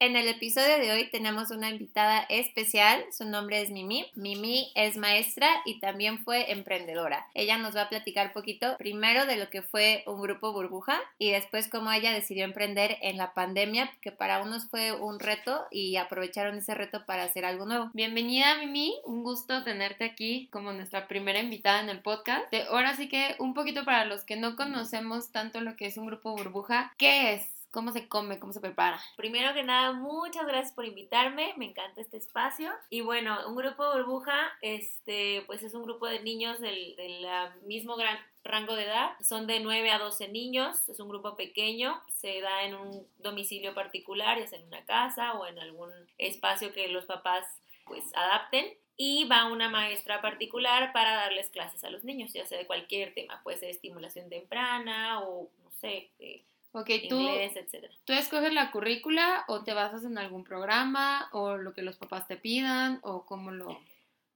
En el episodio de hoy tenemos una invitada especial, su nombre es Mimi. Mimi es maestra y también fue emprendedora. Ella nos va a platicar poquito primero de lo que fue un grupo burbuja y después cómo ella decidió emprender en la pandemia, que para unos fue un reto y aprovecharon ese reto para hacer algo nuevo. Bienvenida Mimi, un gusto tenerte aquí como nuestra primera invitada en el podcast. Ahora sí que un poquito para los que no conocemos tanto lo que es un grupo burbuja, ¿qué es? ¿Cómo se come? ¿Cómo se prepara? Primero que nada, muchas gracias por invitarme, me encanta este espacio. Y bueno, un grupo burbuja, este, pues es un grupo de niños del, del mismo gran rango de edad. Son de 9 a 12 niños, es un grupo pequeño, se da en un domicilio particular, ya sea en una casa o en algún espacio que los papás pues adapten y va una maestra particular para darles clases a los niños, ya sea de cualquier tema, puede ser estimulación temprana o no sé, eh, Ok, tú, ¿tú escoges la currícula o te basas en algún programa o lo que los papás te pidan o cómo lo...?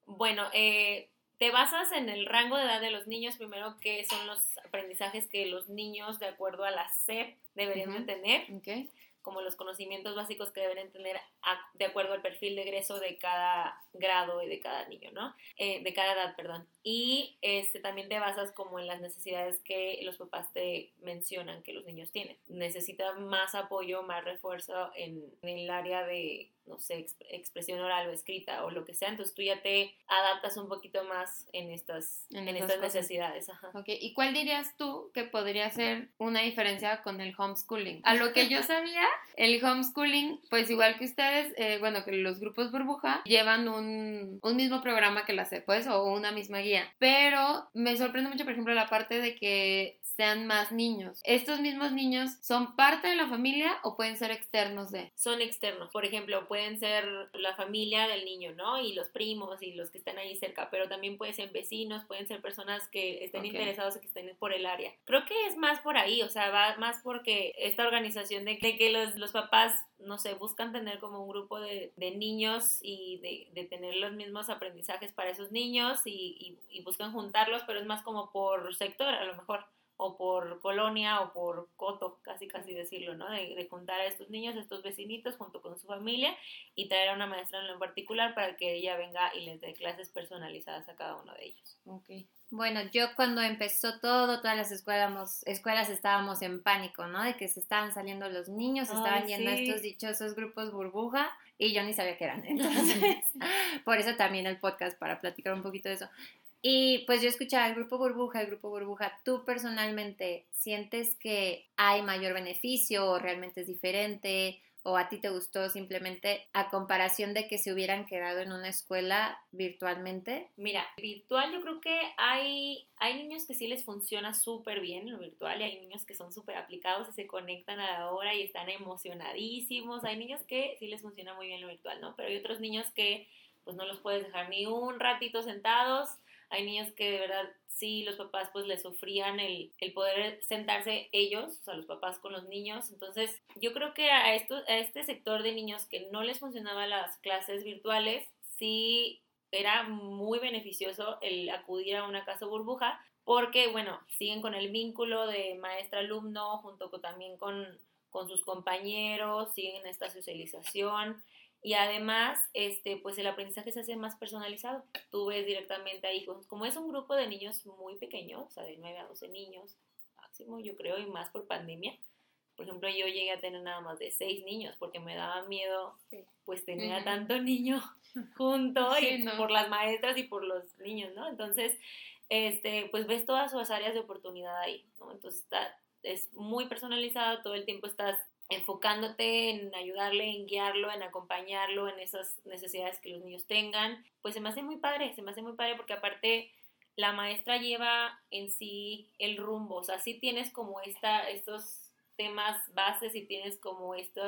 Bueno, eh, te basas en el rango de edad de los niños, primero que son los aprendizajes que los niños de acuerdo a la SEP deberían de tener. Okay como los conocimientos básicos que deben tener de acuerdo al perfil de egreso de cada grado y de cada niño, ¿no? Eh, de cada edad, perdón. Y este, también te basas como en las necesidades que los papás te mencionan que los niños tienen. Necesitan más apoyo, más refuerzo en, en el área de no sé, expresión oral o escrita o lo que sea, entonces tú ya te adaptas un poquito más en estas, en, estas necesidades. Ajá. Ok, ¿y cuál dirías tú que podría ser una diferencia con el homeschooling? A lo que yo sabía, el homeschooling, pues igual que ustedes, eh, bueno, que los grupos burbuja llevan un, un mismo programa que la CEP, pues, o una misma guía, pero me sorprende mucho, por ejemplo, la parte de que sean más niños. ¿Estos mismos niños son parte de la familia o pueden ser externos de? Son externos. Por ejemplo, pueden ser la familia del niño, ¿no? Y los primos y los que están ahí cerca, pero también pueden ser vecinos, pueden ser personas que estén interesados y que estén por el área. Creo que es más por ahí, o sea, va más porque esta organización de, que los, los papás no sé, buscan tener como un grupo de, de niños y de, de, tener los mismos aprendizajes para esos niños y, buscan juntarlos, pero es más como por sector a lo mejor o por colonia o por coto, casi casi decirlo, ¿no? De, juntar a estos niños, a estos vecinitos junto con su familia y traer a una maestra en lo particular para que ella venga y les dé clases personalizadas a cada uno de ellos. Ok. Bueno, yo cuando empezó todo, todas las escuelas, escuelas estábamos en pánico, ¿no? De que se estaban saliendo los niños, se estaban yendo estos dichosos grupos burbuja y yo ni sabía qué eran. Entonces, por eso también el podcast, para platicar un poquito de eso. Y pues yo escuchaba el grupo burbuja, el grupo burbuja, ¿tú personalmente sientes que hay mayor beneficio o realmente es diferente? ¿O a ti te gustó simplemente a comparación de que se hubieran quedado en una escuela virtualmente? Mira, virtual yo creo que hay, hay niños que sí les funciona súper bien lo virtual y hay niños que son súper aplicados y se conectan a la hora y están emocionadísimos. Hay niños que sí les funciona muy bien lo virtual, ¿no? Pero hay otros niños que pues no los puedes dejar ni un ratito sentados hay niños que de verdad sí los papás pues les sufrían el, el, poder sentarse ellos, o sea, los papás con los niños. Entonces, yo creo que a, esto, a este sector de niños que no les funcionaban las clases virtuales, sí era muy beneficioso el acudir a una casa burbuja, porque, bueno, siguen con el vínculo de maestra-alumno, junto con, también con, con sus compañeros, siguen esta socialización y además, este, pues el aprendizaje se hace más personalizado. Tú ves directamente ahí, como es un grupo de niños muy pequeños, o sea, de 9 a 12 niños máximo, yo creo, y más por pandemia. Por ejemplo, yo llegué a tener nada más de 6 niños porque me daba miedo, pues, tener a tanto niño junto y por las maestras y por los niños, ¿no? Entonces, este, pues ves todas sus áreas de oportunidad ahí, ¿no? Entonces, está, es muy personalizado, todo el tiempo estás enfocándote en ayudarle, en guiarlo, en acompañarlo en esas necesidades que los niños tengan, pues se me hace muy padre, se me hace muy padre porque aparte la maestra lleva en sí el rumbo, o sea, sí tienes como esta, estos temas bases y tienes como este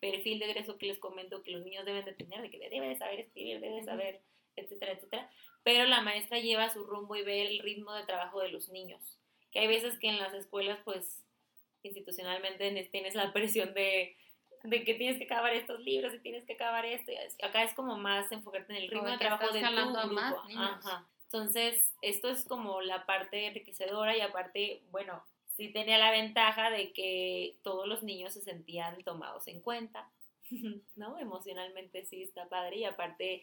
perfil de egreso que les comento que los niños deben de tener, de que debe de saber escribir, debe de saber, etcétera, etcétera, pero la maestra lleva su rumbo y ve el ritmo de trabajo de los niños, que hay veces que en las escuelas pues institucionalmente tienes la presión de, de, que tienes que acabar estos libros y tienes que acabar esto. Acá es como más enfocarte en el ritmo de trabajo de tu grupo. Ajá. Entonces, esto es como la parte enriquecedora y aparte, bueno, sí tenía la ventaja de que todos los niños se sentían tomados en cuenta. ¿no? Emocionalmente sí está padre y aparte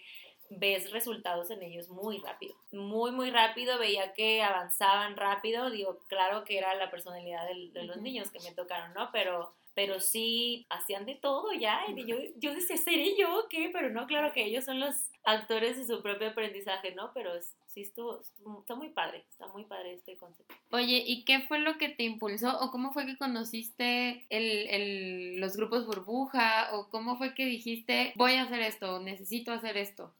ves resultados en ellos muy rápido, muy, muy rápido, veía que avanzaban rápido, digo, claro que era la personalidad de, los niños que me tocaron, ¿no? Pero pero sí hacían de todo ya. Y yo, yo decía, ¿seré yo qué? Pero no, claro que ellos son los actores de su propio aprendizaje, ¿no? Pero sí estuvo, está muy padre, está muy padre este concepto. Oye, ¿y qué fue lo que te impulsó o cómo fue que conociste el, el, los grupos burbuja o cómo fue que dijiste, voy a hacer esto, necesito hacer esto?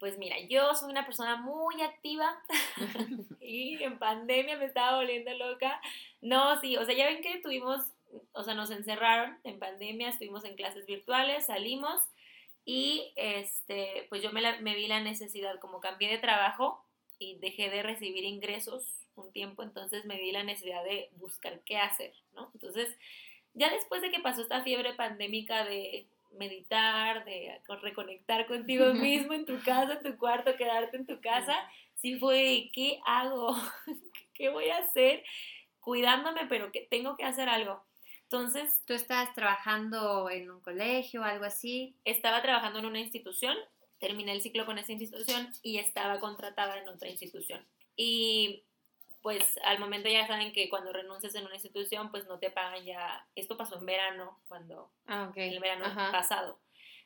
Pues mira, yo soy una persona muy activa y en pandemia me estaba volviendo loca. No, sí, o sea, ya ven que tuvimos o sea, nos encerraron en pandemia, estuvimos en clases virtuales, salimos y este, pues yo me, me vi la necesidad, como cambié de trabajo y dejé de recibir ingresos un tiempo, entonces me vi la necesidad de buscar qué hacer, ¿no? Entonces, ya después de que pasó esta fiebre pandémica de meditar, de reconectar contigo mismo en tu casa, en tu cuarto, quedarte en tu casa, sí fue, ¿qué hago? ¿Qué voy a hacer? Cuidándome, pero que tengo que hacer algo. Entonces... ¿Tú estabas trabajando en un colegio o algo así? Estaba trabajando en una institución, terminé el ciclo con esa institución y estaba contratada en otra institución. Y pues al momento ya saben que cuando renuncias en una institución, pues no te pagan ya. Esto pasó en verano, cuando. Ah, El verano pasado.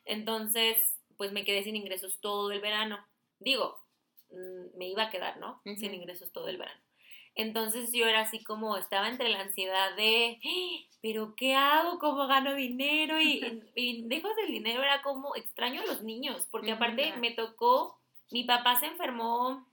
Entonces, pues me quedé sin ingresos todo el verano. Digo, mm, me iba a quedar, ¿no? Sin ingresos todo el verano. Entonces yo era así como, estaba entre la ansiedad de, ¡Ah! pero ¿qué hago? ¿Cómo gano dinero? Y, y dejo del dinero era como, extraño a los niños, porque aparte me tocó, mi papá se enfermó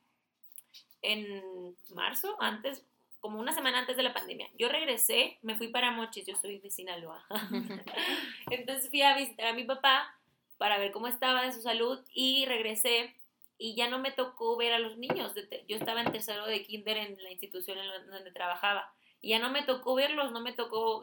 en marzo, antes, como una semana antes de la pandemia. Yo regresé, me fui para Mochis, yo soy de Sinaloa. Entonces fui a visitar a mi papá para ver cómo estaba de su salud y regresé y ya no me tocó ver a los niños. Yo estaba en tercero de kinder en la institución en donde trabajaba. Y ya no me tocó verlos, no me tocó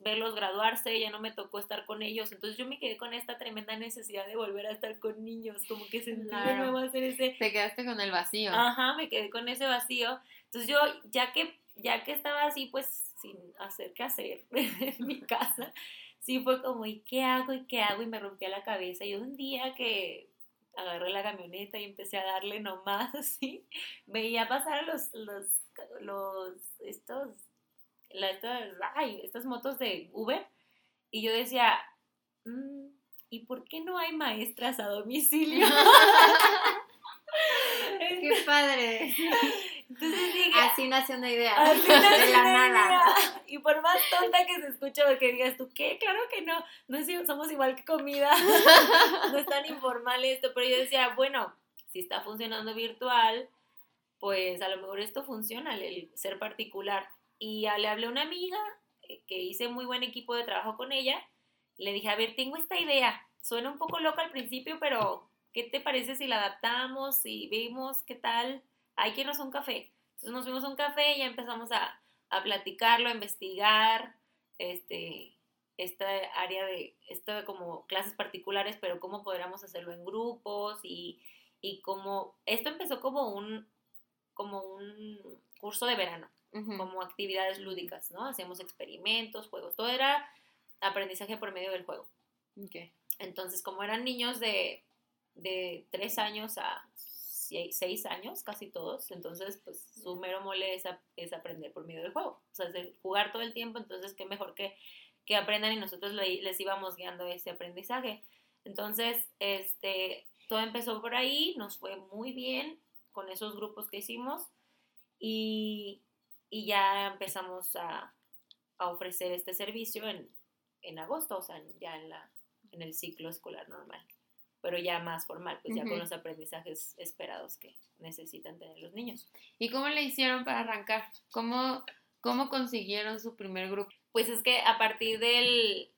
verlos graduarse, ya no me tocó estar con ellos. Entonces yo me quedé con esta tremenda necesidad de volver a estar con niños, como que sentí claro. de hacer ese... Te quedaste con el vacío. Ajá, me quedé con ese vacío. Entonces yo, ya que, ya que estaba así, pues sin hacer qué hacer en mi casa, sí fue como, ¿y qué hago? ¿Y qué hago? Y me rompía la cabeza. Y un día que agarré la camioneta y empecé a darle nomás así. Veía pasar los, los, los, estos, la, estas, ay, estas motos de Uber y yo decía, mm, ¿y por qué no hay maestras a domicilio? ¡Qué padre! Entonces dije, así nació una idea. Así nació de la nada. Y por más tonta que se escuche o que digas tú, ¿qué? Claro que no. No es, somos igual que comida. no es tan informal esto. Pero yo decía, bueno, si está funcionando virtual, pues a lo mejor esto funciona, el ser particular. Y le hablé a una amiga eh, que hice muy buen equipo de trabajo con ella. Le dije, a ver, tengo esta idea. Suena un poco loca al principio, pero ¿qué te parece si la adaptamos y vemos qué tal? hay que irnos a un café. Entonces nos fuimos a un café y ya empezamos a, a platicarlo, a investigar, este, esta área de, esto como clases particulares, pero cómo podríamos hacerlo en grupos y, y cómo, esto empezó como un, como un curso de verano, como actividades lúdicas, ¿no? Hacíamos experimentos, juegos, todo era aprendizaje por medio del juego. Okay. Entonces, como eran niños de, de 3 años a seis años, casi todos, entonces pues su mero mole es, es aprender por medio del juego, o sea, es jugar todo el tiempo, entonces qué mejor que, que aprendan y nosotros les íbamos guiando ese aprendizaje. Entonces, este, todo empezó por ahí, nos fue muy bien con esos grupos que hicimos y, y ya empezamos a, a, ofrecer este servicio en, en agosto, o sea, ya en, la, en el ciclo escolar normal pero ya más formal, pues ya con los aprendizajes esperados que necesitan tener los niños. ¿Y cómo le hicieron para arrancar? ¿Cómo, cómo consiguieron su primer grupo? Pues es que a partir del,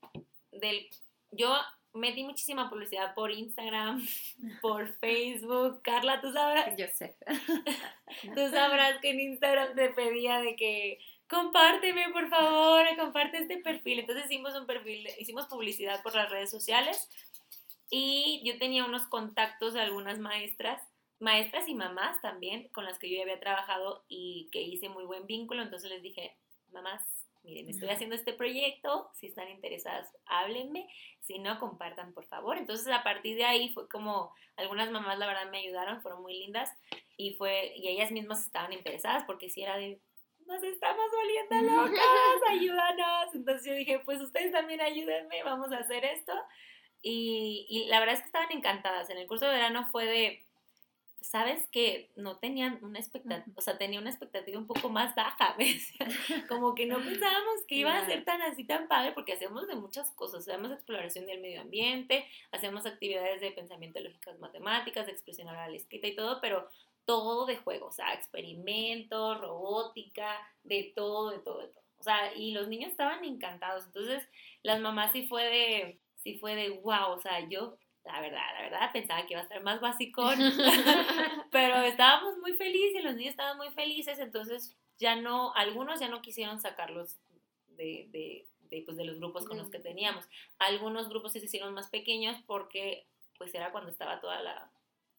del, yo metí muchísima publicidad por Instagram, por Facebook. Carla, tú sabrás. Yo sé. tú sabrás que en Instagram te pedía de que compárteme, por favor, comparte este perfil. Entonces hicimos un perfil, hicimos publicidad por las redes sociales y yo tenía unos contactos de algunas maestras, maestras y mamás también, con las que yo ya había trabajado y que hice muy buen vínculo. Entonces les dije, mamás, miren, estoy haciendo este proyecto, si están interesadas, háblenme, si no, compartan, por favor. Entonces, a partir de ahí fue como, algunas mamás, la verdad, me ayudaron, fueron muy lindas, y fue, y ellas mismas estaban interesadas, porque si era de, nos estamos volviendo locas, ayúdanos. Entonces yo dije, pues ustedes también ayúdenme, vamos a hacer esto. Y, y la verdad es que estaban encantadas. En el curso de verano fue de, sabes que no tenían una expectativa, o sea, tenía una expectativa un poco más baja, como que no pensábamos que iba a ser tan así, tan padre, porque hacemos de muchas cosas, hacemos exploración del medio ambiente, hacemos actividades de pensamiento lógicas matemáticas, de expresión oral escrita y todo, pero todo de juego, o sea, experimentos, robótica, de todo, de todo, de todo. O sea, y los niños estaban encantados. Entonces, las mamás sí fue de, sí fue de, wow, o sea, yo, la verdad, la verdad, pensaba que iba a estar más básico, pero estábamos muy felices, los niños estaban muy felices, entonces ya no, algunos ya no quisieron sacarlos de, de, de, pues, de los grupos con los que teníamos. Algunos grupos sí se hicieron más pequeños porque pues era cuando estaba toda la,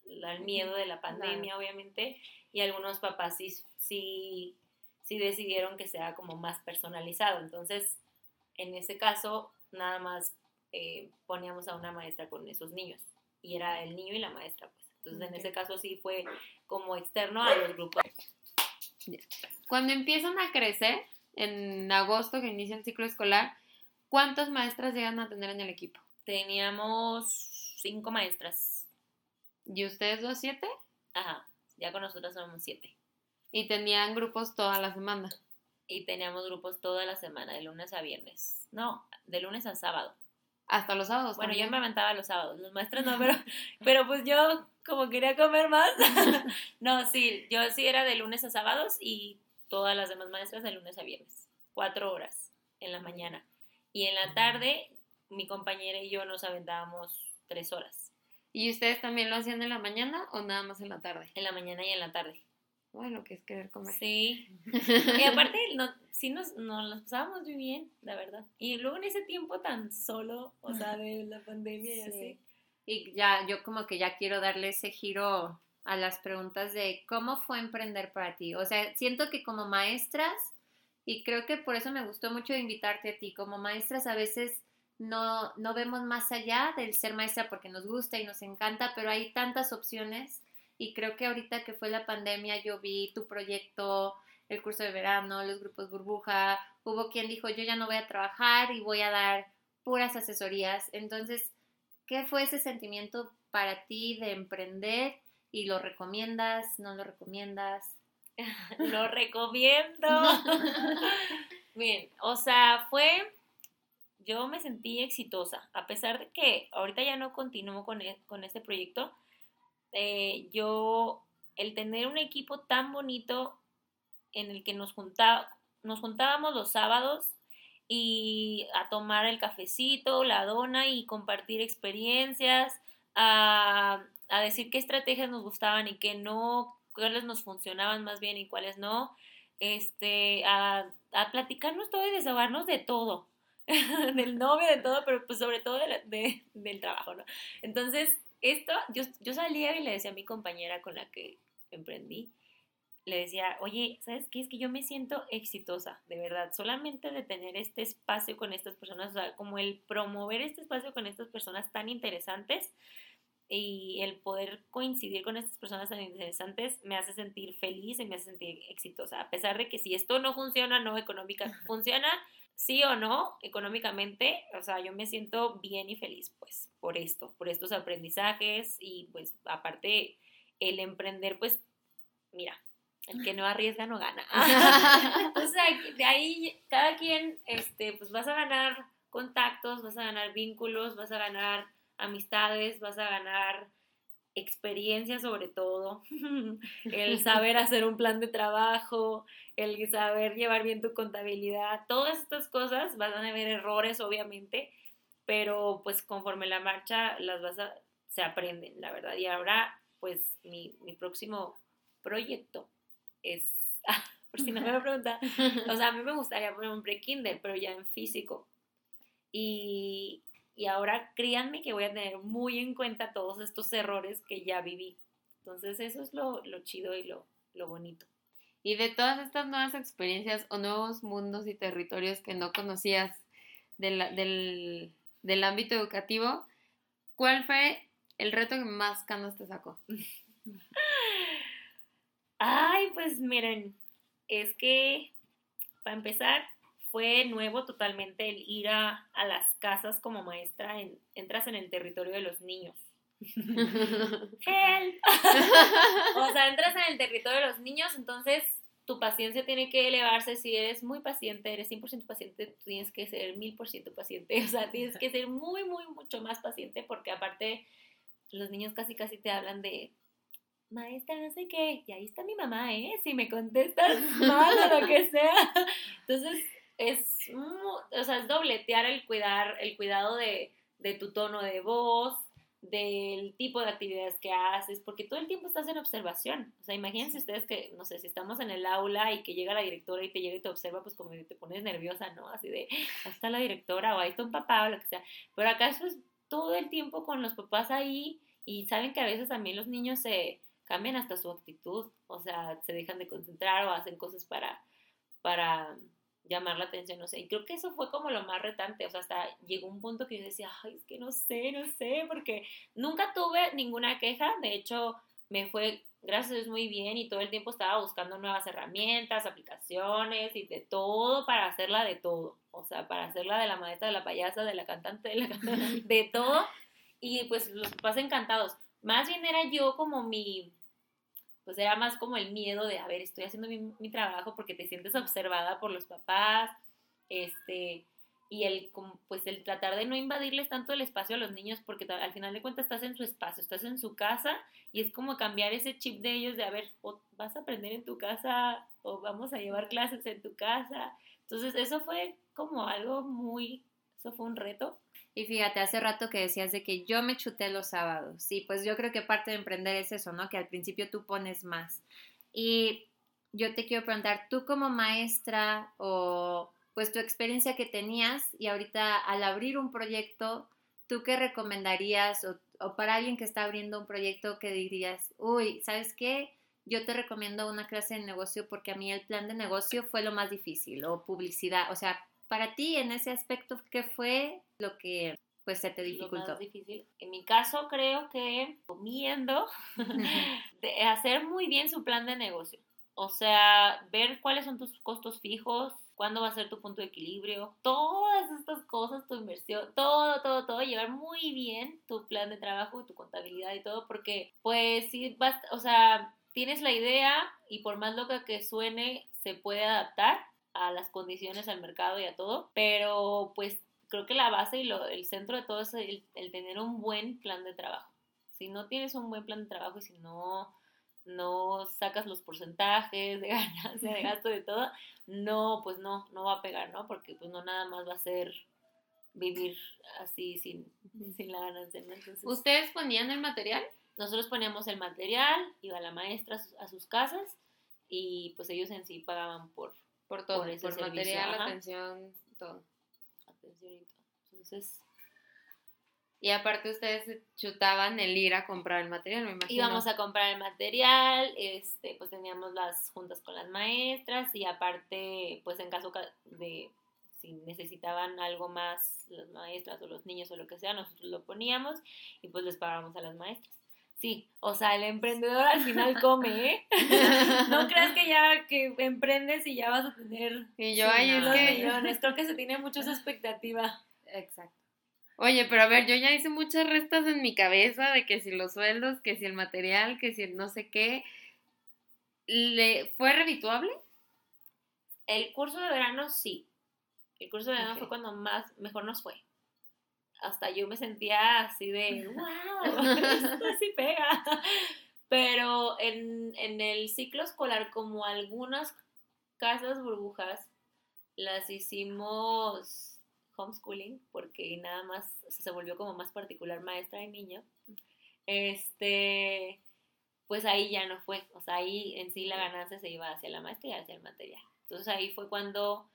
el miedo de la pandemia, obviamente, y algunos papás sí, sí, sí decidieron que sea como más personalizado. Entonces, en ese caso, nada más eh, poníamos a una maestra con esos niños, y era el niño y la maestra, pues. Entonces, en ese caso sí fue como externo a los grupos. Cuando empiezan a crecer, en agosto que inicia el ciclo escolar, ¿cuántas maestras llegan a tener en el equipo? Teníamos cinco maestras ¿Y ustedes dos siete? Ajá, ya con nosotros somos siete. Y tenían grupos toda la semana. Y teníamos grupos toda la semana, de lunes a viernes. No, de lunes a sábado. Hasta los sábados. Bueno, yo me aventaba los sábados, los maestros no, pero, pero pues yo como quería comer más. no, sí, yo sí era de lunes a sábados y todas las demás maestras de lunes a viernes. Cuatro horas en la mañana. Y en la tarde, mi compañera y yo nos aventábamos tres horas. ¿Y ustedes también lo hacían en la mañana o nada más en la tarde? En la mañana y en la tarde. Bueno, que es querer comer. Sí. y aparte, no, sí nos, nos pasábamos muy bien, la verdad. Y luego en ese tiempo tan solo, o sea, de la pandemia y así. Y ya, yo como que ya quiero darle ese giro a las preguntas de cómo fue emprender para ti. O sea, siento que como maestras, y creo que por eso me gustó mucho invitarte a ti, como maestras a veces no, no vemos más allá del ser maestra porque nos gusta y nos encanta, pero hay tantas opciones y creo que ahorita que fue la pandemia yo vi tu proyecto, el curso de verano, los grupos burbuja, hubo quien dijo yo ya no voy a trabajar y voy a dar puras asesorías. Entonces, ¿qué fue ese sentimiento para ti de emprender y lo recomiendas, no lo recomiendas? lo recomiendo. Bien, o sea, fue yo me sentí exitosa, a pesar de que ahorita ya no continúo con, e, con este proyecto, eh, yo, el tener un equipo tan bonito en el que nos, nos juntábamos los sábados y a tomar el cafecito, la dona y compartir experiencias, a, a decir qué estrategias nos gustaban y qué no, cuáles nos funcionaban más bien y cuáles no, este, a, a platicarnos todo y desahogarnos de todo. del novio, de todo, pero pues sobre todo de, del trabajo, ¿no? Entonces, esto, yo, yo salía y le decía a mi compañera con la que emprendí, le decía, oye, ¿sabes qué? Es que yo me siento exitosa, de verdad, solamente de tener este espacio con estas personas, o sea, como el promover este espacio con estas personas tan interesantes y el poder coincidir con estas personas tan interesantes me hace sentir feliz y me hace sentir exitosa, a pesar de que si esto no funciona, no económica, funciona sí o no, económicamente, o sea, yo me siento bien y feliz, pues, por esto, por estos aprendizajes y pues aparte el emprender, pues, mira, el que no arriesga no gana. o sea, de ahí cada quien, este, pues vas a ganar contactos, vas a ganar vínculos, vas a ganar amistades, vas a ganar experiencia sobre todo, el saber hacer un plan de trabajo, el saber llevar bien tu contabilidad, todas estas cosas van a haber errores obviamente, pero pues conforme la marcha las vas a, se aprenden, la verdad. Y ahora pues mi, mi próximo proyecto es, por si no me lo pregunta, o sea, a mí me gustaría poner un pre-kinder, pero ya en físico. Y, y ahora créanme que voy a tener muy en cuenta todos estos errores que ya viví. Entonces eso es lo, lo chido y lo, lo bonito. Y de todas estas nuevas experiencias o nuevos mundos y territorios que no conocías del, del ámbito educativo, ¿cuál fue el reto que más canos te sacó? Ay, pues miren, es que para empezar fue nuevo totalmente el ir a, las casas como maestra, entras en el territorio de los niños. Help. o sea, entras en el territorio de los niños, entonces tu paciencia tiene que elevarse. Si eres muy paciente, eres 100% paciente, tienes que ser 1000% paciente. O sea, tienes que ser muy, muy, mucho más paciente porque aparte los niños casi, casi te hablan de maestra, no sé qué, y ahí está mi mamá, ¿eh? Si me contestas mal o lo que sea. Entonces, es, o sea, es dobletear el, cuidar, el cuidado de, de tu tono de voz, del tipo de actividades que haces, porque todo el tiempo estás en observación. O sea, imagínense ustedes que, no sé, si estamos en el aula y que llega la directora y te llega y te observa, pues como te pones nerviosa, ¿no? Así de, ahí está la directora o ahí está un papá o lo que sea. Pero acá es todo el tiempo con los papás ahí y saben que a veces también los niños se cambian hasta su actitud, o sea, se dejan de concentrar o hacen cosas para, para llamar la atención, no sé, y creo que eso fue como lo más retante, o sea, hasta llegó un punto que yo decía, ay, es que no sé, no sé, porque nunca tuve ninguna queja, de hecho, me fue, gracias a Dios, muy bien y todo el tiempo estaba buscando nuevas herramientas, aplicaciones y de todo para hacerla de todo, o sea, para hacerla de la maestra, de la payasa, de la cantante, de la cantante, de todo, y pues los papás encantados. Más bien era yo como mi, pues era más como el miedo de, a ver, estoy haciendo mi, trabajo porque te sientes observada por los papás, este, y el, pues el tratar de no invadirles tanto el espacio a los niños porque al final de cuentas estás en su espacio, estás en su casa y es como cambiar ese chip de ellos de, a ver, o vas a aprender en tu casa o vamos a llevar clases en tu casa. Entonces eso fue como algo muy, eso fue un reto y fíjate, hace rato que decías de que yo me chuté los sábados. Sí, pues yo creo que parte de emprender es eso, ¿no? Que al principio tú pones más. Y yo te quiero preguntar, tú como maestra o pues tu experiencia que tenías y ahorita al abrir un proyecto, ¿tú qué recomendarías o, para alguien que está abriendo un proyecto que dirías, uy, ¿sabes qué? Yo te recomiendo una clase de negocio porque a mí el plan de negocio fue lo más difícil o publicidad, o sea, para ti en ese aspecto, ¿qué fue lo que pues se te dificultó? Lo difícil. En mi caso creo que comiendo de hacer muy bien su plan de negocio. O sea, ver cuáles son tus costos fijos, cuándo va a ser tu punto de equilibrio, todas estas cosas, tu inversión, todo, todo, todo, llevar muy bien tu plan de trabajo y tu contabilidad y todo, porque pues sí, vas, o sea, tienes la idea y por más loca que suene, se puede adaptar a las condiciones, al mercado y a todo, pero pues creo que la base y lo, el centro de todo es el, tener un buen plan de trabajo. Si no tienes un buen plan de trabajo y si no, no sacas los porcentajes de ganancia, de gasto, de todo, no, pues no, no va a pegar, ¿no? Porque pues no nada más va a ser vivir así sin, sin la ganancia. ¿Ustedes ponían el material? Nosotros poníamos el material, iba la maestra a sus casas y pues ellos en sí pagaban por, por todo, por, material, atención, todo. Atención y todo. Entonces... Y aparte ustedes chutaban el ir a comprar el material, me imagino. Íbamos a comprar el material, este, pues teníamos las juntas con las maestras y aparte, pues en caso de si necesitaban algo más las maestras o los niños o lo que sea, nosotros lo poníamos y pues les pagábamos a las maestras. Sí, o sea, el emprendedor al final come, ¿eh? no creas que ya que emprendes y ya vas a tener y yo millones. Creo que se tiene mucha expectativa. Exacto. Oye, pero a ver, yo ya hice muchas restas en mi cabeza de que si los sueldos, que si el material, que si el no sé qué. ¿Le fue revituable? El curso de verano sí. El curso de verano fue cuando más mejor nos fue hasta yo me sentía así de, wow, esto sí pega. Pero en, en el ciclo escolar, como algunas casas burbujas, las hicimos homeschooling, porque nada más se volvió como más particular maestra y niño. Este, pues ahí ya no fue, o sea, ahí en sí la ganancia se iba hacia la maestra y hacia el material. Entonces ahí fue cuando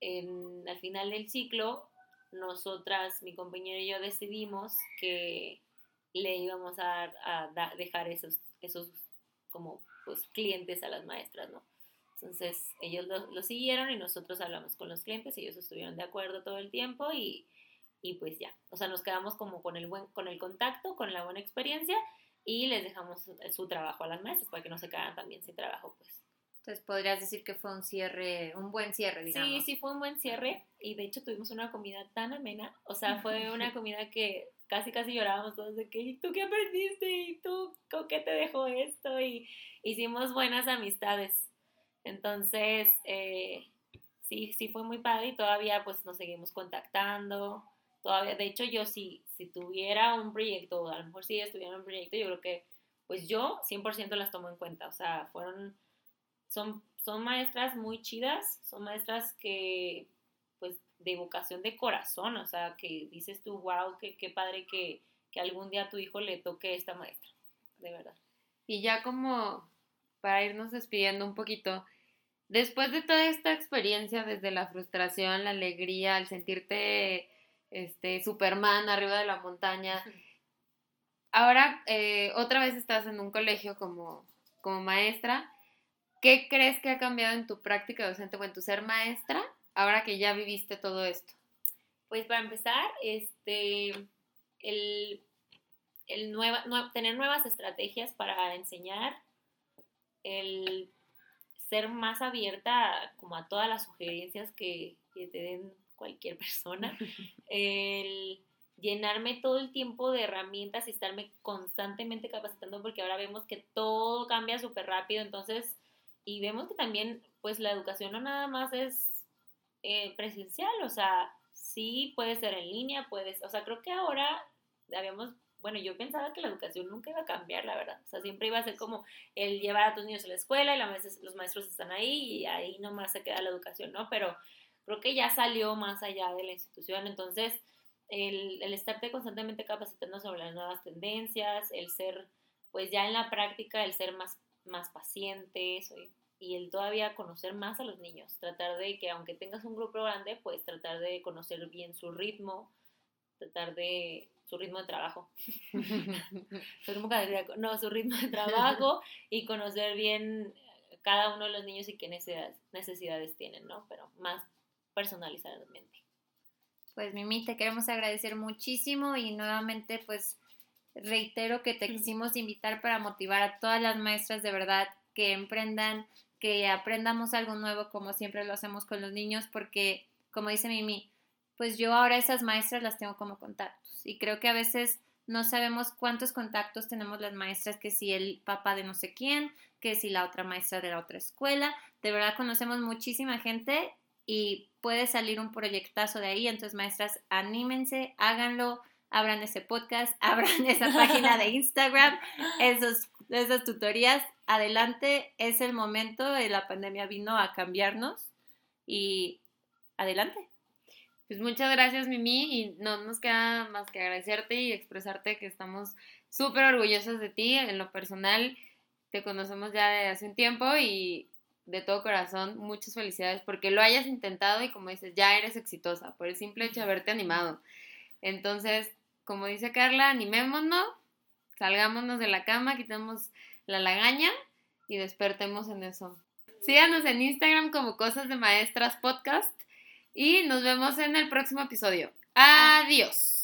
en, al final del ciclo nosotras, mi compañero y yo decidimos que le íbamos a, dejar esos, esos como pues clientes a las maestras, ¿no? Entonces ellos lo, lo, siguieron y nosotros hablamos con los clientes, ellos estuvieron de acuerdo todo el tiempo y, y pues ya, o sea, nos quedamos como con el, buen, con el contacto, con la buena experiencia y les dejamos su trabajo a las maestras para que no se quedaran también sin trabajo, pues. Entonces podrías decir que fue un cierre, un buen cierre, digamos. Sí, sí, fue un buen cierre y de hecho tuvimos una comida tan amena, o sea, fue una comida que casi casi llorábamos todos de que, ¿y tú qué aprendiste? ¿Y tú con qué te dejó esto? Y hicimos buenas amistades. Entonces, eh, sí, sí fue muy padre y todavía pues nos seguimos contactando. Todavía, de hecho, yo si, si tuviera un proyecto, a lo mejor si estuviera un proyecto, yo creo que pues yo 100% las tomo en cuenta. O sea, fueron, son, son maestras muy chidas, son maestras que pues de vocación de corazón, o sea, que dices tú, wow, qué, qué padre que, que algún día a tu hijo le toque esta maestra, de verdad. Y ya como para irnos despidiendo un poquito, después de toda esta experiencia, desde la frustración, la alegría, el sentirte este, Superman arriba de la montaña, ahora eh, otra vez estás en un colegio como, como maestra, ¿qué crees que ha cambiado en tu práctica docente o en tu ser maestra ahora que ya viviste todo esto? Pues para empezar, este, el, nueva, tener nuevas estrategias para enseñar, el ser más abierta como a todas las sugerencias que, que te den cualquier persona, el llenarme todo el tiempo de herramientas y estarme constantemente capacitando porque ahora vemos que todo cambia súper rápido, entonces, y vemos que también, pues la educación no nada más es eh, presencial, o sea, sí puede ser en línea, puedes, o sea, creo que ahora habíamos, bueno, yo pensaba que la educación nunca iba a cambiar, la verdad, o sea, siempre iba a ser como el llevar a tus niños a la escuela y la los maestros están ahí y ahí nomás se queda la educación, ¿no? Pero creo que ya salió más allá de la institución, entonces el, el estarte constantemente capacitando sobre las nuevas tendencias, el ser, pues ya en la práctica, el ser más, más paciente, soy y el todavía conocer más a los niños, tratar de que aunque tengas un grupo grande, pues tratar de conocer bien su ritmo, tratar de su ritmo de trabajo, su ritmo no, su ritmo de trabajo y conocer bien cada uno de los niños y qué necesidades, necesidades tienen, ¿no? Pero más personalizadamente. Pues Mimi, te queremos agradecer muchísimo y nuevamente pues reitero que te quisimos invitar para motivar a todas las maestras de verdad que emprendan que aprendamos algo nuevo como siempre lo hacemos con los niños porque, como dice Mimi, pues yo ahora esas maestras las tengo como contactos y creo que a veces no sabemos cuántos contactos tenemos las maestras, que si el papá de no sé quién, que si la otra maestra de la otra escuela, de verdad conocemos muchísima gente y puede salir un proyectazo de ahí, entonces maestras, anímense, háganlo, abran ese podcast, abran esa página de Instagram, esos, esas tutorías adelante, es el momento, la pandemia vino a cambiarnos y adelante. Pues muchas gracias Mimi y no nos queda más que agradecerte y expresarte que estamos súper orgullosos de ti. En lo personal te conocemos ya de hace un tiempo y de todo corazón muchas felicidades porque lo hayas intentado y como dices ya eres exitosa por el simple hecho de haberte animado. Entonces, como dice Carla, animémonos, salgámonos de la cama, quitemos la lagaña y despertemos en eso. Síganos en Instagram como Cosas de Maestras Podcast y nos vemos en el próximo episodio. Adiós.